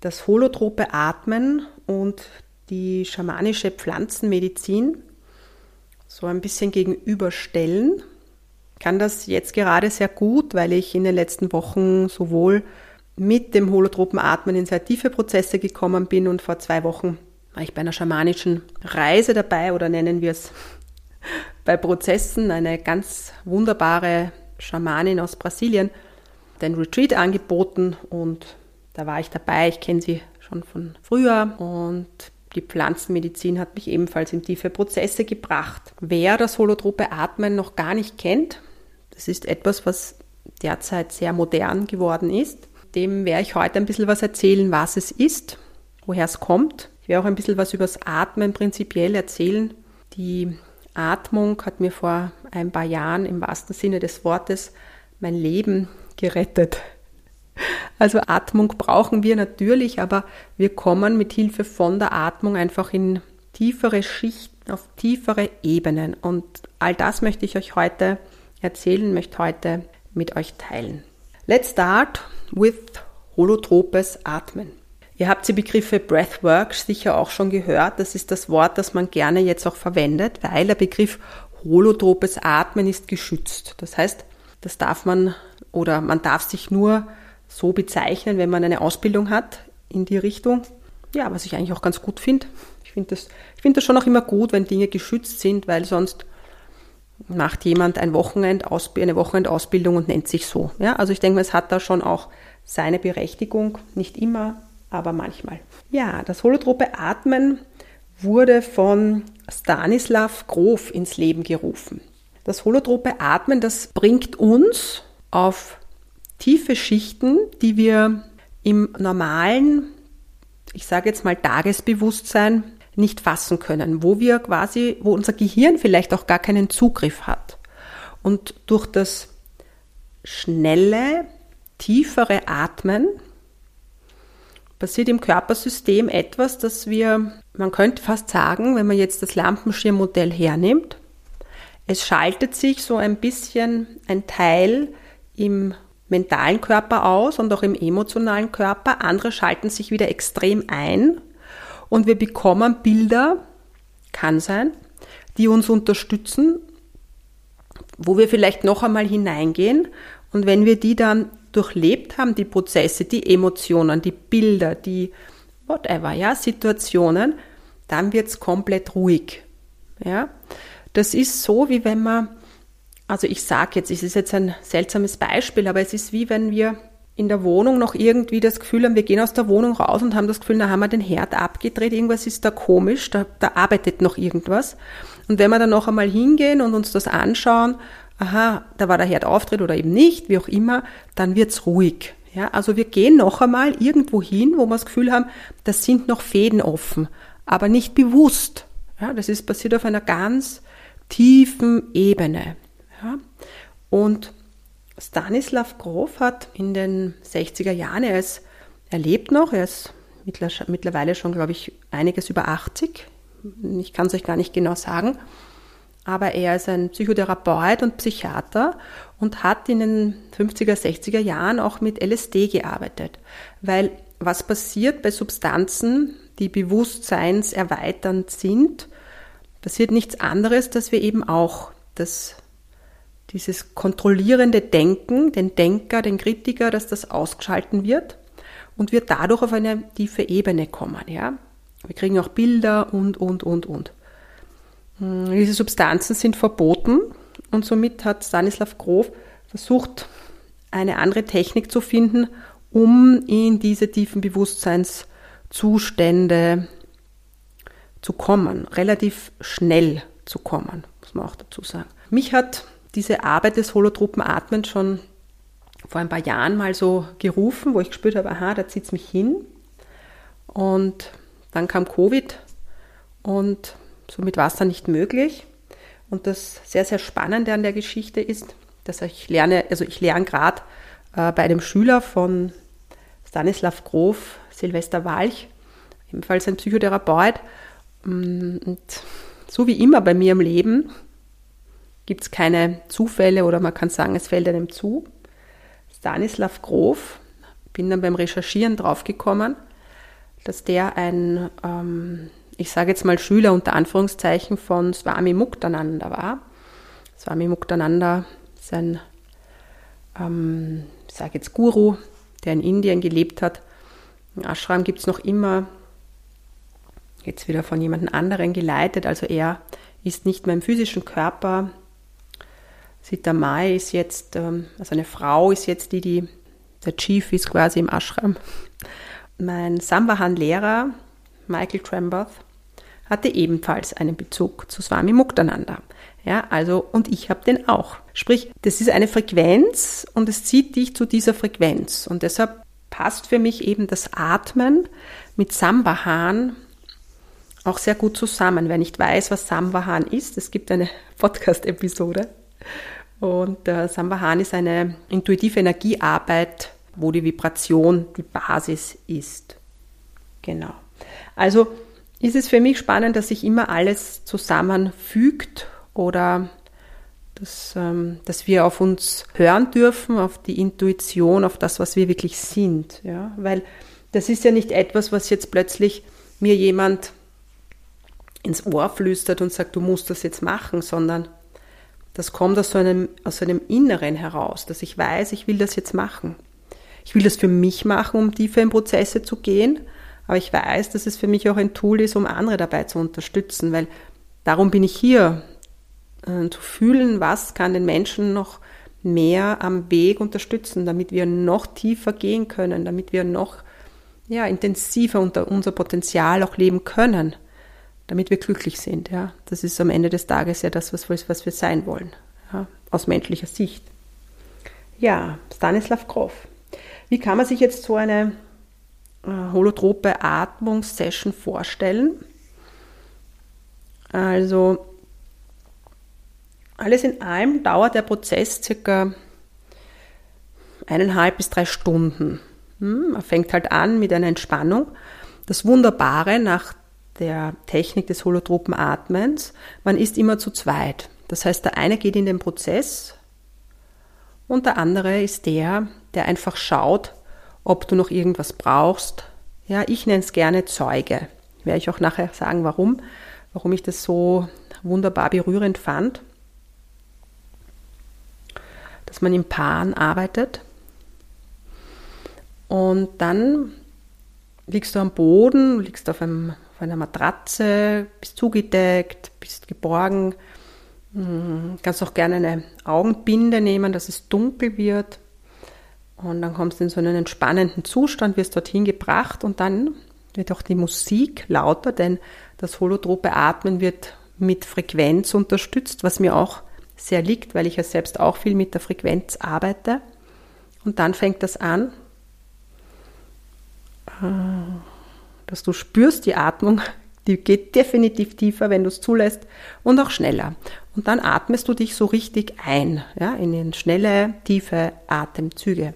das holotrope Atmen und die schamanische Pflanzenmedizin so ein bisschen gegenüberstellen. Ich kann das jetzt gerade sehr gut, weil ich in den letzten Wochen sowohl mit dem holotropen Atmen in sehr tiefe Prozesse gekommen bin und vor zwei Wochen war ich bei einer schamanischen Reise dabei oder nennen wir es bei Prozessen, eine ganz wunderbare Schamanin aus Brasilien, den Retreat angeboten und da war ich dabei. Ich kenne sie schon von früher und die Pflanzenmedizin hat mich ebenfalls in tiefe Prozesse gebracht. Wer das holotrope Atmen noch gar nicht kennt, das ist etwas, was derzeit sehr modern geworden ist. Dem werde ich heute ein bisschen was erzählen, was es ist, woher es kommt. Ich werde auch ein bisschen was über das Atmen prinzipiell erzählen. Die Atmung hat mir vor ein paar Jahren im wahrsten Sinne des Wortes mein Leben gerettet. Also Atmung brauchen wir natürlich, aber wir kommen mit Hilfe von der Atmung einfach in tiefere Schichten, auf tiefere Ebenen. Und all das möchte ich euch heute erzählen, möchte heute mit euch teilen. Let's start with holotropes Atmen. Ihr habt die Begriffe Breathwork sicher auch schon gehört. Das ist das Wort, das man gerne jetzt auch verwendet, weil der Begriff holotropes Atmen ist geschützt. Das heißt, das darf man oder man darf sich nur so bezeichnen, wenn man eine Ausbildung hat in die Richtung. Ja, was ich eigentlich auch ganz gut finde. Ich finde das, ich finde das schon auch immer gut, wenn Dinge geschützt sind, weil sonst macht jemand ein Wochenend, eine Wochenendausbildung und nennt sich so. Ja, also ich denke, es hat da schon auch seine Berechtigung, nicht immer, aber manchmal. Ja, das holotrope Atmen wurde von Stanislav Grof ins Leben gerufen. Das holotrope Atmen, das bringt uns auf tiefe Schichten, die wir im normalen, ich sage jetzt mal Tagesbewusstsein nicht fassen können, wo wir quasi, wo unser Gehirn vielleicht auch gar keinen Zugriff hat. Und durch das schnelle, tiefere Atmen passiert im Körpersystem etwas, das wir, man könnte fast sagen, wenn man jetzt das Lampenschirmmodell hernimmt, es schaltet sich so ein bisschen ein Teil im mentalen Körper aus und auch im emotionalen Körper. Andere schalten sich wieder extrem ein und wir bekommen Bilder, kann sein, die uns unterstützen, wo wir vielleicht noch einmal hineingehen und wenn wir die dann durchlebt haben, die Prozesse, die Emotionen, die Bilder, die whatever, ja, Situationen, dann wird es komplett ruhig. Ja? Das ist so, wie wenn man, also ich sage jetzt, es ist jetzt ein seltsames Beispiel, aber es ist wie wenn wir in der Wohnung noch irgendwie das Gefühl haben, wir gehen aus der Wohnung raus und haben das Gefühl, da haben wir den Herd abgedreht, irgendwas ist da komisch, da, da arbeitet noch irgendwas. Und wenn wir dann noch einmal hingehen und uns das anschauen, aha, da war der Herd auftritt oder eben nicht, wie auch immer, dann wird's ruhig. Ja, also wir gehen noch einmal irgendwo hin, wo wir das Gefühl haben, das sind noch Fäden offen, aber nicht bewusst. Ja, das ist passiert auf einer ganz tiefen Ebene. Ja, und Stanislav Grof hat in den 60er Jahren, er ist, er lebt noch, er ist mittlerweile schon, glaube ich, einiges über 80. Ich kann es euch gar nicht genau sagen aber er ist ein Psychotherapeut und Psychiater und hat in den 50er, 60er Jahren auch mit LSD gearbeitet. Weil was passiert bei Substanzen, die bewusstseinserweiternd sind, passiert nichts anderes, dass wir eben auch das, dieses kontrollierende Denken, den Denker, den Kritiker, dass das ausgeschalten wird und wir dadurch auf eine tiefe Ebene kommen. Ja? Wir kriegen auch Bilder und, und, und, und. Hm, diese Substanzen sind verboten und somit hat Stanislav Grof versucht, eine andere Technik zu finden, um in diese tiefen Bewusstseinszustände zu kommen, relativ schnell zu kommen, muss man auch dazu sagen. Mich hat diese Arbeit des holotropen Atmens schon vor ein paar Jahren mal so gerufen, wo ich gespürt habe, aha, da zieht es mich hin. Und dann kam Covid und somit war es dann nicht möglich. Und das sehr, sehr Spannende an der Geschichte ist, dass ich lerne, also ich lerne gerade äh, bei einem Schüler von Stanislav Grof, Silvester Walch, ebenfalls ein Psychotherapeut. Mm, und so wie immer bei mir im Leben gibt es keine Zufälle oder man kann sagen, es fällt einem zu. Stanislav Grof, bin dann beim Recherchieren draufgekommen, dass der ein, ähm, ich sage jetzt mal Schüler unter Anführungszeichen von Swami Muktananda war. Swami Muktananda ist ein, ähm, ich sage jetzt Guru, der in Indien gelebt hat. Im Ashram gibt es noch immer, jetzt wieder von jemand anderen geleitet, also er ist nicht mehr im physischen Körper, Sita Mai ist jetzt, ähm, also eine Frau ist jetzt die, die der Chief ist quasi im Ashram. Mein Sambahan-Lehrer, Michael Tramboth, hatte ebenfalls einen Bezug zu Swami Muktananda. Ja, also, und ich habe den auch. Sprich, das ist eine Frequenz und es zieht dich zu dieser Frequenz. Und deshalb passt für mich eben das Atmen mit Sambahan auch sehr gut zusammen. Wer nicht weiß, was Sambahan ist, es gibt eine Podcast-Episode und äh, Sambahan ist eine intuitive Energiearbeit, wo die Vibration die Basis ist. Genau. Also ist es für mich spannend, dass sich immer alles zusammenfügt oder dass, ähm, dass wir auf uns hören dürfen, auf die Intuition, auf das, was wir wirklich sind. Ja? Weil das ist ja nicht etwas, was jetzt plötzlich mir jemand ins Ohr flüstert und sagt, du musst das jetzt machen, sondern das kommt aus so einem, aus so einem Inneren heraus, dass ich weiß, ich will das jetzt machen. Ich will das für mich machen, um tiefer in Prozesse zu gehen, aber ich weiß, dass es für mich auch ein Tool ist, um andere dabei zu unterstützen, weil darum bin ich hier, äh, zu fühlen, was kann den Menschen noch mehr am Weg unterstützen, damit wir noch tiefer gehen können, damit wir noch ja, intensiver unter unser Potenzial auch leben können damit wir glücklich sind. Ja. Das ist am Ende des Tages ja das, was, was wir sein wollen, ja, aus menschlicher Sicht. Ja, Stanislav Grof. Wie kann man sich jetzt so eine äh, holotrope Atmungssession vorstellen? Also, alles in allem dauert der Prozess circa eineinhalb bis drei Stunden. Hm, man fängt halt an mit einer Entspannung. Das Wunderbare nach der Technik des holotropen Atmens, man ist immer zu zweit. Das heißt, der eine geht in den Prozess und der andere ist der, der einfach schaut, ob du noch irgendwas brauchst. Ja, ich nenne es gerne Zeuge. Werde ich auch nachher sagen, warum, warum ich das so wunderbar berührend fand, dass man in Paaren arbeitet. Und dann liegst du am Boden, liegst auf einem auf einer Matratze, bist zugedeckt, bist geborgen. Hm, kannst auch gerne eine Augenbinde nehmen, dass es dunkel wird. Und dann kommst du in so einen entspannenden Zustand, wirst dorthin gebracht und dann wird auch die Musik lauter, denn das holotrope Atmen wird mit Frequenz unterstützt, was mir auch sehr liegt, weil ich ja selbst auch viel mit der Frequenz arbeite. Und dann fängt das an. Äh, dass du spürst die Atmung, die geht definitiv tiefer, wenn du es zulässt und auch schneller. Und dann atmest du dich so richtig ein, ja, in schnelle, tiefe Atemzüge.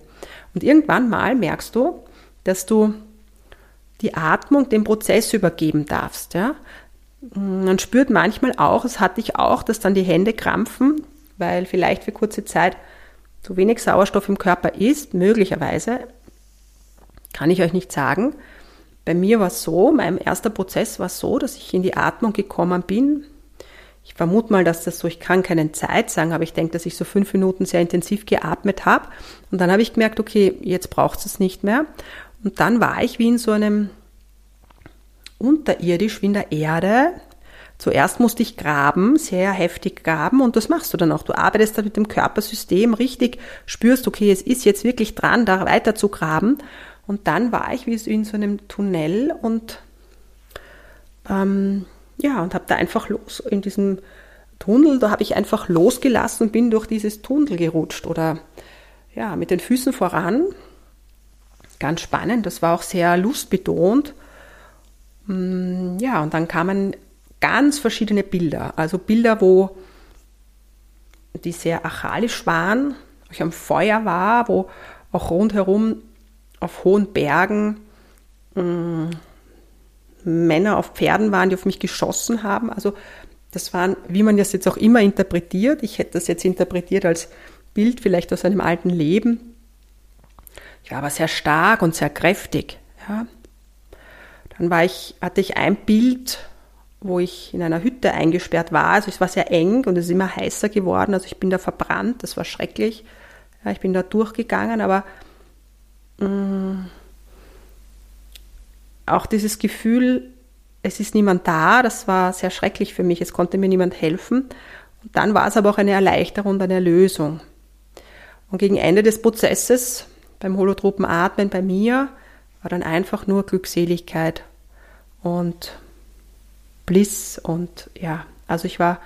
Und irgendwann mal merkst du, dass du die Atmung dem Prozess übergeben darfst, ja. Man spürt manchmal auch, es hatte ich auch, dass dann die Hände krampfen, weil vielleicht für kurze Zeit zu wenig Sauerstoff im Körper ist, möglicherweise, kann ich euch nicht sagen. Bei mir war es so, mein erster Prozess war so, dass ich in die Atmung gekommen bin. Ich vermute mal, dass das so, ich kann keinen Zeit sagen, aber ich denke, dass ich so fünf Minuten sehr intensiv geatmet habe. Und dann habe ich gemerkt, okay, jetzt braucht es nicht mehr. Und dann war ich wie in so einem unterirdisch, wie in der Erde. Zuerst musste ich graben, sehr heftig graben und das machst du dann auch. Du arbeitest dann mit dem Körpersystem richtig, spürst, okay, es ist jetzt wirklich dran, da weiter zu graben. Und dann war ich wie in so einem Tunnel und ähm, ja, und habe da einfach los in diesem Tunnel, da habe ich einfach losgelassen und bin durch dieses Tunnel gerutscht oder ja, mit den Füßen voran. Ganz spannend, das war auch sehr lustbetont. Mm, ja, und dann kamen ganz verschiedene Bilder, also Bilder, wo die sehr archaisch waren, wo ich am Feuer war, wo auch rundherum auf hohen Bergen mh, mm, Männer auf Pferden waren, die auf mich geschossen haben. Also das waren, wie man das jetzt auch immer interpretiert. Ich hätte das jetzt interpretiert als Bild vielleicht aus einem alten Leben. Ja, aber sehr stark und sehr kräftig. Ja. Dann war ich, hatte ich ein Bild, wo ich in einer Hütte eingesperrt war. Also es war sehr eng und es ist immer heißer geworden. Also ich bin da verbrannt, das war schrecklich. Ja, ich bin da durchgegangen, aber auch dieses Gefühl, es ist niemand da, das war sehr schrecklich für mich. Es konnte mir niemand helfen. Und dann war es aber auch eine Erleichterung und eine Erlösung. Und gegen Ende des Prozesses, beim holotropen Atmen bei mir, war dann einfach nur Glückseligkeit und Bliss und ja, also ich war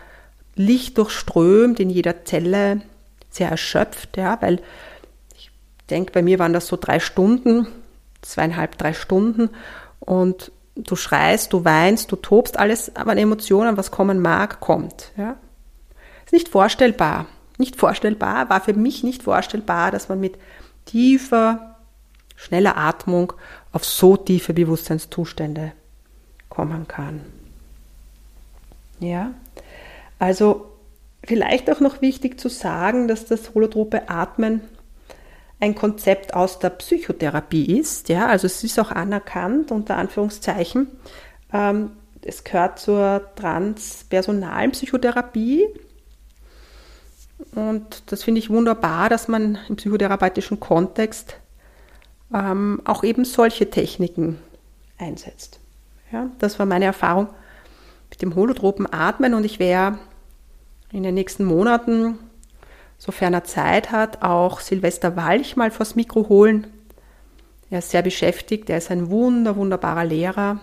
lichtdurchströmt in jeder Zelle, sehr erschöpft, ja, weil denke, bei mir waren das so drei Stunden, zweieinhalb, drei Stunden und du schreist, du weinst, du tobst, alles aber an Emotionen, was kommen mag, kommt. Ja? Ist nicht vorstellbar. Nicht vorstellbar, war für mich nicht vorstellbar, dass man mit tiefer, schneller Atmung auf so tiefe Bewusstseinszustände kommen kann. Ja, also vielleicht auch noch wichtig zu sagen, dass das holotrope Atmen ein Konzept aus der Psychotherapie ist. Ja, also es ist auch anerkannt unter Anführungszeichen. Ähm, es gehört zur transpersonalen Psychotherapie. Und das finde ich wunderbar, dass man im psychotherapeutischen Kontext ähm, auch eben solche Techniken einsetzt. Ja, das war meine Erfahrung mit dem holotropen Atmen und ich werde in den nächsten Monaten sofern er Zeit hat, auch Silvester Walch mal vors Mikro holen. Er ist sehr beschäftigt, er ist ein wunder, wunderbarer Lehrer,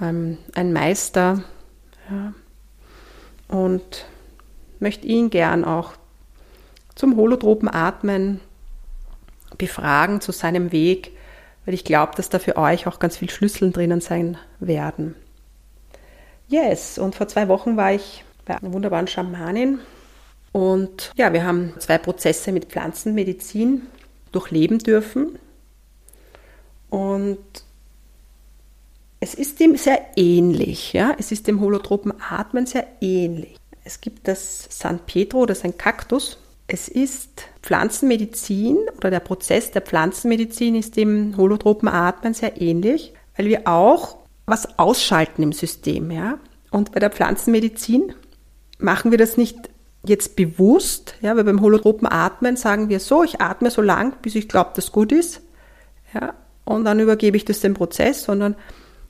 ähm, ein Meister ja, und möchte ihn gern auch zum holotropen Atmen befragen zu seinem Weg, weil ich glaube, dass da für euch auch ganz viel Schlüssel drinnen sein werden. Yes, und vor zwei Wochen war ich bei einer wunderbaren Schamanin und ja, wir haben zwei Prozesse mit Pflanzenmedizin durchleben dürfen. Und es ist dem sehr ähnlich, ja. Es ist dem holotropen Atmen sehr ähnlich. Es gibt das San Pedro, das ist ein Kaktus. Es ist Pflanzenmedizin oder der Prozess der Pflanzenmedizin ist dem holotropen Atmen sehr ähnlich, weil wir auch was ausschalten im System, ja. Und bei der Pflanzenmedizin machen wir das nicht jetzt bewusst, ja, weil beim holotropen Atmen sagen wir so, ich atme so lang, bis ich glaube, dass gut ist, ja, und dann übergebe ich das dem Prozess, sondern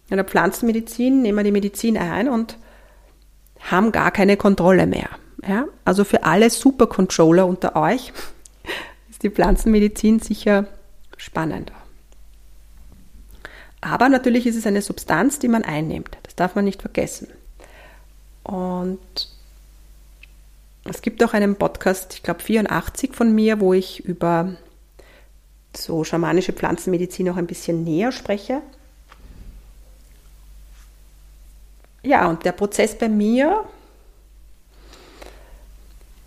in der Pflanzenmedizin nehmen wir die Medizin ein und haben gar keine Kontrolle mehr. Ja. Also für alle Supercontroller unter euch ist die Pflanzenmedizin sicher spannender. Aber natürlich ist es eine Substanz, die man einnimmt. Das darf man nicht vergessen. Und es gibt auch einen Podcast, ich glaube 84 von mir, wo ich über so schamanische Pflanzenmedizin auch ein bisschen näher spreche. Ja, und der Prozess bei mir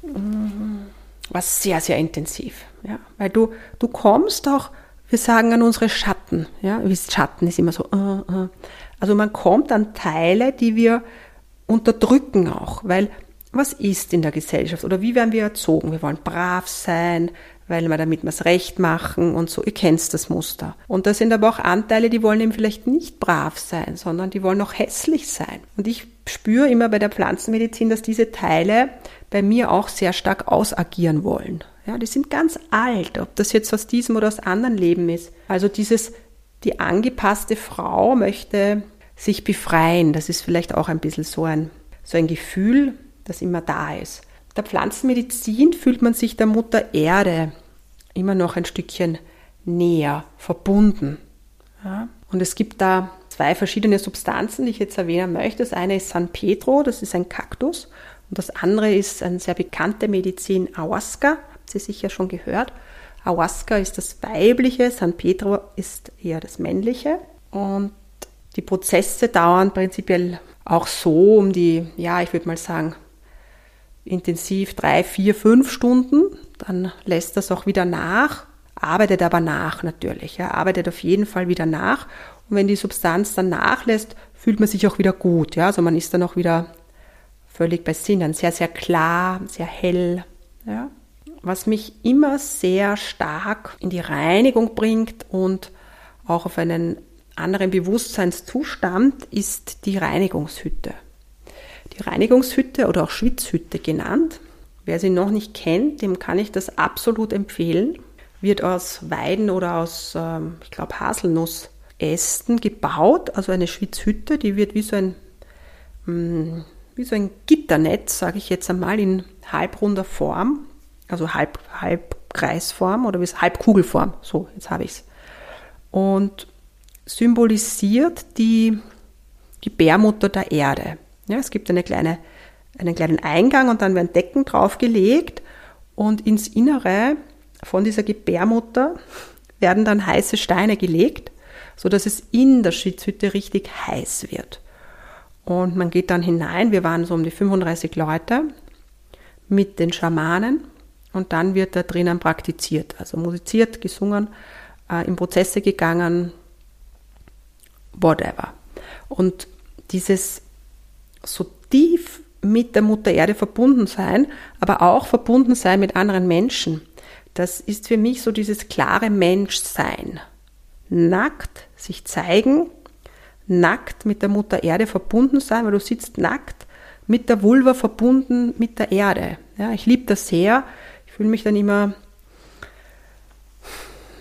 mm, war sehr, sehr intensiv. Ja, weil du, du kommst auch, wir sagen an unsere Schatten. Ja, Schatten ist immer so. Uh, uh. Also man kommt an Teile, die wir unterdrücken auch, weil was ist in der Gesellschaft oder wie werden wir erzogen? Wir wollen brav sein, weil wir damit was recht machen und so. Ihr kennt das Muster. Und da sind aber auch Anteile, die wollen eben vielleicht nicht brav sein, sondern die wollen auch hässlich sein. Und ich spüre immer bei der Pflanzenmedizin, dass diese Teile bei mir auch sehr stark ausagieren wollen. Ja, die sind ganz alt, ob das jetzt aus diesem oder aus anderen Leben ist. Also dieses, die angepasste Frau möchte sich befreien. Das ist vielleicht auch ein bisschen so ein, so ein Gefühl, das immer da ist. Der Pflanzenmedizin fühlt man sich der Mutter Erde immer noch ein Stückchen näher verbunden. Ja? Und es gibt da zwei verschiedene Substanzen, die ich jetzt erwähnen möchte. Das eine ist San Pedro, das ist ein Kaktus. Und das andere ist eine sehr bekannte Medizin, Ayahuasca. Habt ihr sicher schon gehört. Ayahuasca ist das weibliche, San Pedro ist eher das männliche. Und die Prozesse dauern prinzipiell auch so um die, ja, ich würde mal sagen, intensiv drei, vier, fünf Stunden. Dann lässt das auch wieder nach, arbeitet aber nach natürlich, ja, arbeitet auf jeden Fall wieder nach. Und wenn die Substanz dann nachlässt, fühlt man sich auch wieder gut, ja, also man ist dann auch wieder völlig bei Sinnen, sehr, sehr klar, sehr hell, ja. Was mich immer sehr stark in die Reinigung bringt und auch auf einen anderen Bewusstseinszustand ist die Reinigungshütte. Die Reinigungshütte oder auch Schwitzhütte genannt. Wer sie noch nicht kennt, dem kann ich das absolut empfehlen. Wird aus Weiden oder aus, ähm, ich glaube, Haselnussästen gebaut, also eine Schwitzhütte, die wird wie so ein, mm, wie so ein Gitternetz, sage ich jetzt einmal, in halbrunder Form, also halb, Halbkreisform oder wie Halbkugelform. So, jetzt habe ich es. Und symbolisiert die Gebärmutter der Erde. Ja, es gibt eine kleine, einen kleinen Eingang und dann werden Decken draufgelegt und ins Innere von dieser Gebärmutter werden dann heiße Steine gelegt, so dass es in der Schitzhütte richtig heiß wird. Und man geht dann hinein, wir waren so um die 35 Leute mit den Schamanen und dann wird da drinnen praktiziert, also musiziert, gesungen, äh, in Prozesse gegangen, whatever. Und dieses so tief mit der Mutter Erde verbunden sein, aber auch verbunden sein mit anderen Menschen, das ist für mich so dieses klare Menschsein. Nackt sich zeigen, nackt mit der Mutter Erde verbunden sein, weil du sitzt nackt mit der Vulva verbunden mit der Erde. Ja, ich liebe das sehr. Ich fühle mich dann immer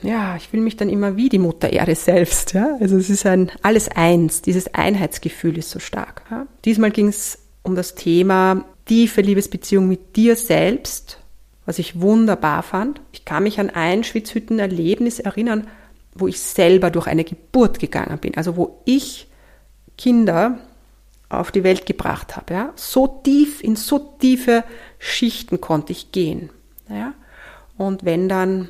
ja, ich fühle mich dann immer wie die Mutter Erde selbst. Ja? Also es ist ein alles eins, dieses Einheitsgefühl ist so stark. Ja? Diesmal ging es um das Thema tiefe Liebesbeziehung mit dir selbst, was ich wunderbar fand. Ich kann mich an ein Schwitzhütten-Erlebnis erinnern, wo ich selber durch eine Geburt gegangen bin, also wo ich Kinder auf die Welt gebracht habe. Ja? So tief, in so tiefe Schichten konnte ich gehen. Ja? Und wenn dann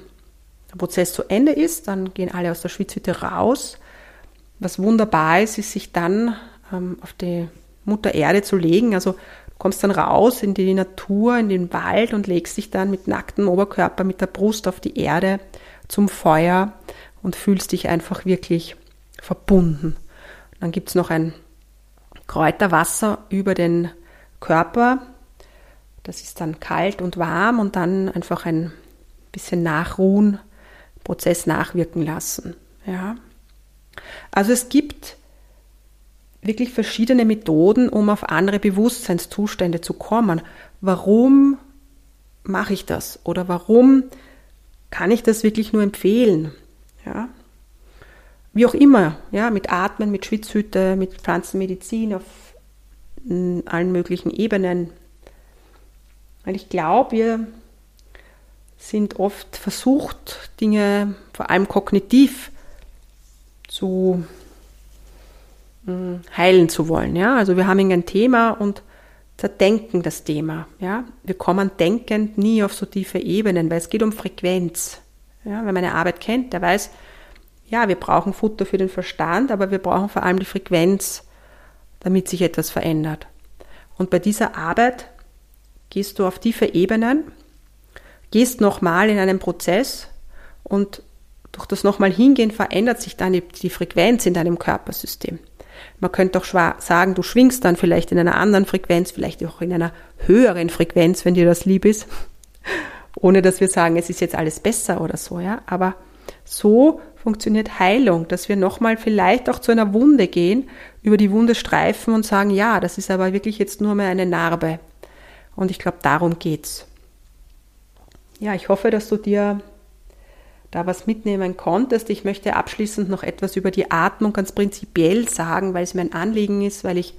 der Prozess zu Ende ist, dann gehen alle aus der Schwitzhütte raus. Was wunderbar ist, ist sich dann ähm, auf die Mutter Erde zu legen. Also du kommst dann raus in die Natur, in den Wald und legst dich dann mit nacktem Oberkörper, mit der Brust auf die Erde zum Feuer und fühlst dich einfach wirklich verbunden. Dann gibt es noch ein Kräuterwasser über den Körper. Das ist dann kalt und warm und dann einfach ein bisschen nachruhen Prozess nachwirken lassen. Ja. Also es gibt wirklich verschiedene Methoden, um auf andere Bewusstseinszustände zu kommen. Warum mache ich das? Oder warum kann ich das wirklich nur empfehlen? Ja. Wie auch immer, ja, mit Atmen, mit Schwitzhütte, mit Pflanzenmedizin auf allen möglichen Ebenen. Weil ich glaube, wir sind oft versucht, Dinge vor allem kognitiv zu hm, heilen zu wollen. Ja? Also wir haben ein Thema und zerdenken das Thema. Ja? Wir kommen denkend nie auf so tiefe Ebenen, weil es geht um Frequenz. Ja? Wer meine Arbeit kennt, der weiß, ja, wir brauchen Futter für den Verstand, aber wir brauchen vor allem die Frequenz, damit sich etwas verändert. Und bei dieser Arbeit gehst du auf tiefe Ebenen gehst nochmal in einen Prozess und durch das nochmal hingehen verändert sich dann die, Frequenz in deinem Körpersystem. Man könnte auch sagen, du schwingst dann vielleicht in einer anderen Frequenz, vielleicht auch in einer höheren Frequenz, wenn dir das lieb ist, ohne dass wir sagen, es ist jetzt alles besser oder so, ja. Aber so funktioniert Heilung, dass wir nochmal vielleicht auch zu einer Wunde gehen, über die Wunde streifen und sagen, ja, das ist aber wirklich jetzt nur mehr eine Narbe. Und ich glaube, darum geht's. Ja, ich hoffe, dass du dir da was mitnehmen konntest. Ich möchte abschließend noch etwas über die Atmung ganz prinzipiell sagen, weil es mir ein Anliegen ist, weil ich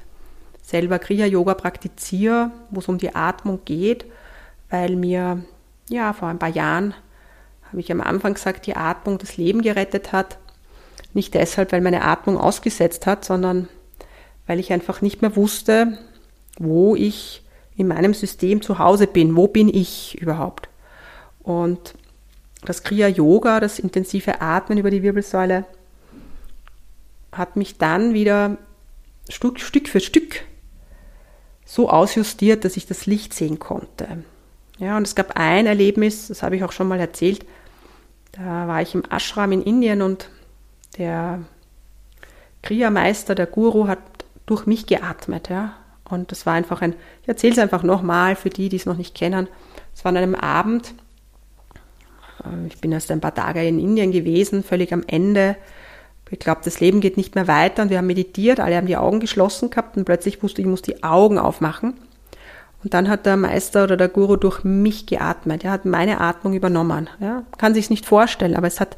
selber Kriya-Yoga praktiziere, wo es um die Atmung geht, weil mir ja vor ein paar Jahren, habe ich am Anfang gesagt, die Atmung das Leben gerettet hat. Nicht deshalb, weil meine Atmung ausgesetzt hat, sondern weil ich einfach nicht mehr wusste, wo ich in meinem System zu Hause bin. Wo bin ich überhaupt? Und das Kriya Yoga, das intensive Atmen über die Wirbelsäule, hat mich dann wieder Stück, Stück für Stück so ausjustiert, dass ich das Licht sehen konnte. Ja, und es gab ein Erlebnis, das habe ich auch schon mal erzählt. Da war ich im Ashram in Indien und der Kriya-Meister, der Guru, hat durch mich geatmet. Ja. Und das war einfach ein, ich erzähle es einfach nochmal für die, die es noch nicht kennen. Es war an einem Abend, ich bin erst ein paar Tage in Indien gewesen, völlig am Ende. Ich glaube, das Leben geht nicht mehr weiter und wir haben meditiert, alle haben die Augen geschlossen gehabt und plötzlich wusste ich, ich muss die Augen aufmachen. Und dann hat der Meister oder der Guru durch mich geatmet. Er hat meine Atmung übernommen. Ja, kann sich nicht vorstellen, aber es hat,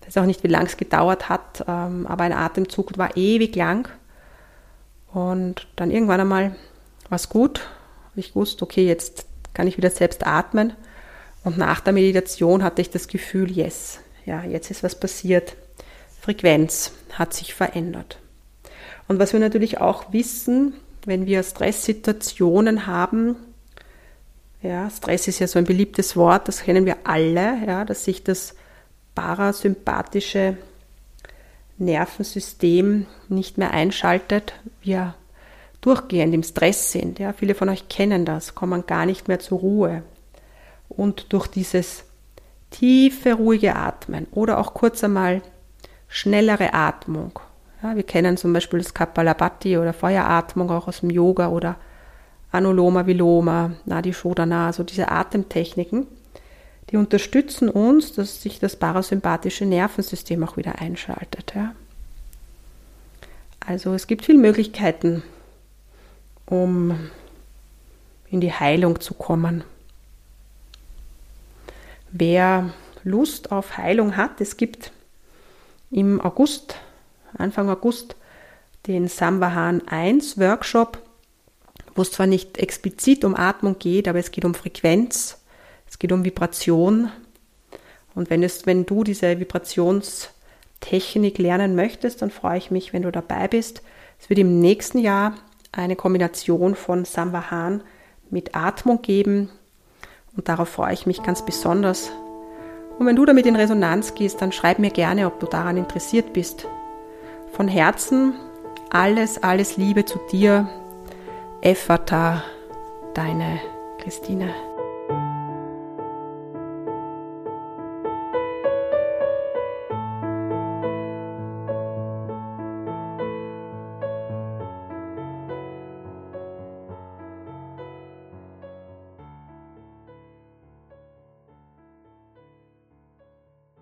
ich weiß auch nicht, wie lange es gedauert hat, ähm, aber ein Atemzug war ewig lang. Und dann irgendwann einmal war es gut. Ich wusste, okay, jetzt kann ich wieder selbst atmen. Und nach der Meditation hatte ich das Gefühl, yes, ja, jetzt ist was passiert. Frequenz hat sich verändert. Und was wir natürlich auch wissen, wenn wir Stresssituationen haben, ja, Stress ist ja so ein beliebtes Wort, das kennen wir alle, ja, dass sich das parasympathische Nervensystem nicht mehr einschaltet, wir durchgehend im Stress sind. Ja, viele von euch kennen das, kommen gar nicht mehr zur Ruhe und durch dieses tiefe, ruhige Atmen oder auch kurz einmal schnellere Atmung. Ja, wir kennen zum Beispiel das Kapalabhati oder Feueratmung auch aus dem Yoga oder Anuloma Viloma, Nadi Shodhana, also diese Atemtechniken, die unterstützen uns, dass sich das parasympathische Nervensystem auch wieder einschaltet. Ja. Also es gibt viele Möglichkeiten, um in die Heilung zu kommen. Wer Lust auf Heilung hat, es gibt im August, Anfang August, den Samvahan 1 Workshop, wo es zwar nicht explizit um Atmung geht, aber es geht um Frequenz, es geht um Vibration. Und wenn, es, wenn du diese Vibrationstechnik lernen möchtest, dann freue ich mich, wenn du dabei bist. Es wird im nächsten Jahr eine Kombination von Samvahan mit Atmung geben. Und darauf freue ich mich ganz besonders. Und wenn du damit in Resonanz gehst, dann schreib mir gerne, ob du daran interessiert bist. Von Herzen alles, alles Liebe zu dir. Effata, deine Christine.